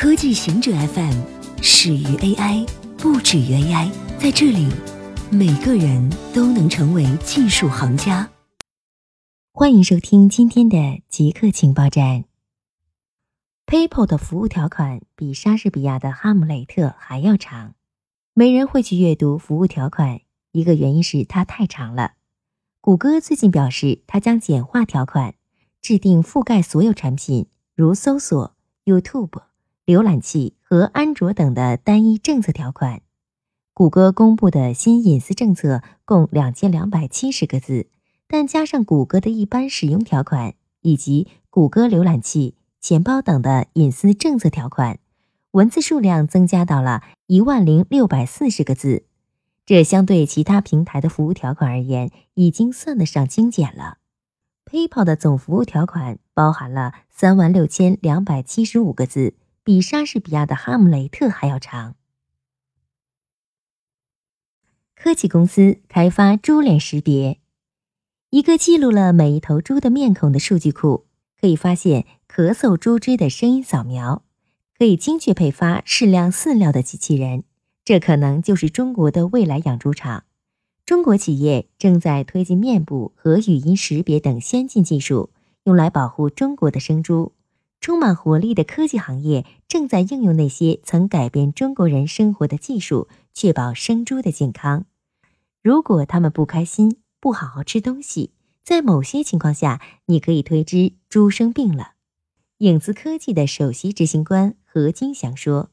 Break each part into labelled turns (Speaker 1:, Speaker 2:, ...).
Speaker 1: 科技行者 FM 始于 AI，不止于 AI。在这里，每个人都能成为技术行家。
Speaker 2: 欢迎收听今天的极客情报站。PayPal 的服务条款比莎士比亚的《哈姆雷特》还要长，没人会去阅读服务条款。一个原因是它太长了。谷歌最近表示，它将简化条款，制定覆盖所有产品，如搜索、YouTube。浏览器和安卓等的单一政策条款。谷歌公布的新隐私政策共两千两百七十个字，但加上谷歌的一般使用条款以及谷歌浏览器、钱包等的隐私政策条款，文字数量增加到了一万零六百四十个字。这相对其他平台的服务条款而言，已经算得上精简了。PayPal 的总服务条款包含了三万六千两百七十五个字。比莎士比亚的《哈姆雷特》还要长。科技公司开发猪脸识别，一个记录了每一头猪的面孔的数据库，可以发现咳嗽猪只的声音扫描，可以精确配发适量饲料的机器人。这可能就是中国的未来养猪场。中国企业正在推进面部和语音识别等先进技术，用来保护中国的生猪。充满活力的科技行业正在应用那些曾改变中国人生活的技术，确保生猪的健康。如果他们不开心、不好好吃东西，在某些情况下，你可以推知猪生病了。影子科技的首席执行官何金祥说：“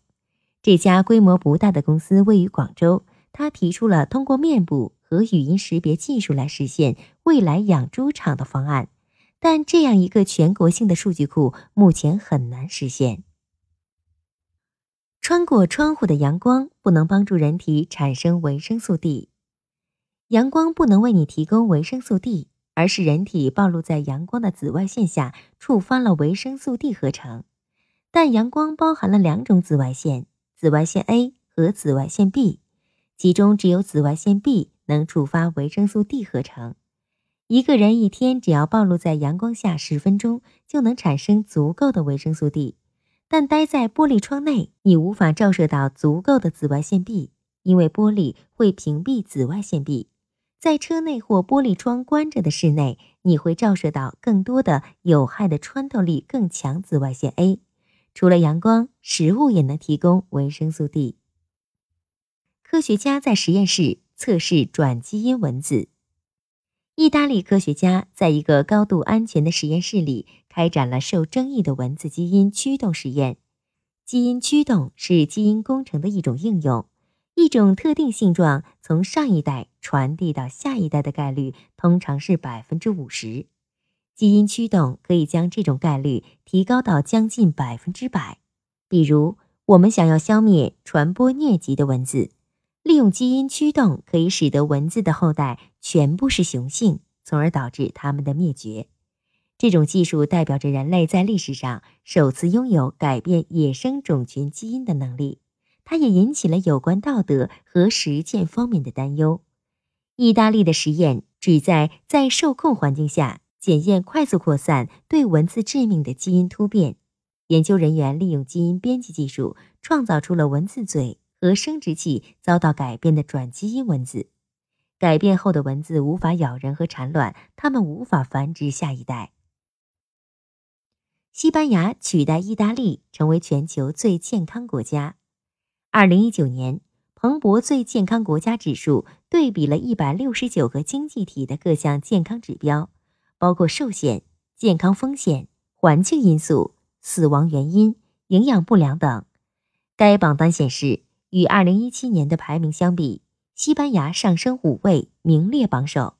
Speaker 2: 这家规模不大的公司位于广州，他提出了通过面部和语音识别技术来实现未来养猪场的方案。”但这样一个全国性的数据库目前很难实现。穿过窗户的阳光不能帮助人体产生维生素 D，阳光不能为你提供维生素 D，而是人体暴露在阳光的紫外线下触发了维生素 D 合成。但阳光包含了两种紫外线：紫外线 A 和紫外线 B，其中只有紫外线 B 能触发维生素 D 合成。一个人一天只要暴露在阳光下十分钟，就能产生足够的维生素 D。但待在玻璃窗内，你无法照射到足够的紫外线 B，因为玻璃会屏蔽紫外线 B。在车内或玻璃窗关着的室内，你会照射到更多的有害的、穿透力更强紫外线 A。除了阳光，食物也能提供维生素 D。科学家在实验室测试转基因蚊子。意大利科学家在一个高度安全的实验室里开展了受争议的蚊子基因驱动实验。基因驱动是基因工程的一种应用，一种特定性状从上一代传递到下一代的概率通常是百分之五十。基因驱动可以将这种概率提高到将近百分之百。比如，我们想要消灭传播疟疾的蚊子。利用基因驱动可以使得蚊子的后代全部是雄性，从而导致它们的灭绝。这种技术代表着人类在历史上首次拥有改变野生种群基因的能力。它也引起了有关道德和实践方面的担忧。意大利的实验旨在在受控环境下检验快速扩散、对蚊子致命的基因突变。研究人员利用基因编辑技术创造出了蚊子嘴。和生殖器遭到改变的转基因蚊子，改变后的蚊子无法咬人和产卵，它们无法繁殖下一代。西班牙取代意大利成为全球最健康国家。二零一九年，彭博最健康国家指数对比了一百六十九个经济体的各项健康指标，包括寿险、健康风险、环境因素、死亡原因、营养不良等。该榜单显示。与二零一七年的排名相比，西班牙上升五位，名列榜首；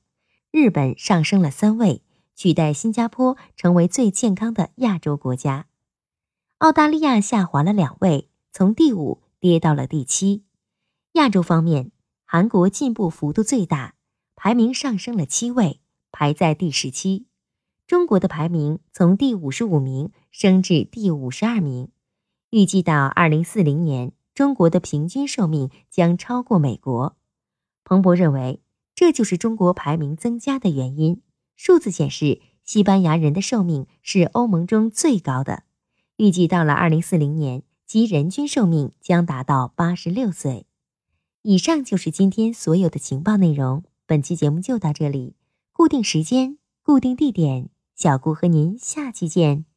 Speaker 2: 日本上升了三位，取代新加坡成为最健康的亚洲国家。澳大利亚下滑了两位，从第五跌到了第七。亚洲方面，韩国进步幅度最大，排名上升了七位，排在第十七。中国的排名从第五十五名升至第五十二名，预计到二零四零年。中国的平均寿命将超过美国，彭博认为这就是中国排名增加的原因。数字显示，西班牙人的寿命是欧盟中最高的。预计到了二零四零年，即人均寿命将达到八十六岁。以上就是今天所有的情报内容。本期节目就到这里，固定时间，固定地点，小顾和您下期见。